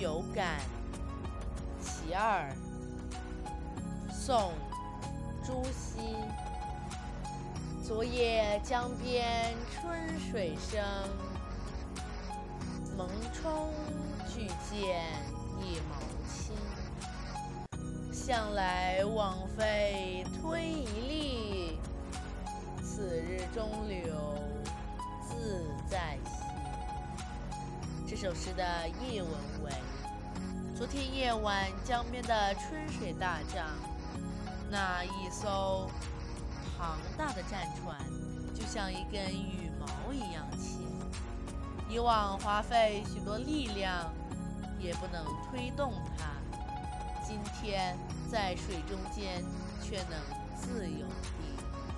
有感。其二，宋·朱熹。昨夜江边春水生，艨艟俱见一毛轻。向来枉费推移力，此日中流自在兮。这首诗的译文为：昨天夜晚江边的春水大涨，那一艘庞大的战船就像一根羽毛一样轻，以往花费许多力量也不能推动它，今天。在水中间，却能自由地。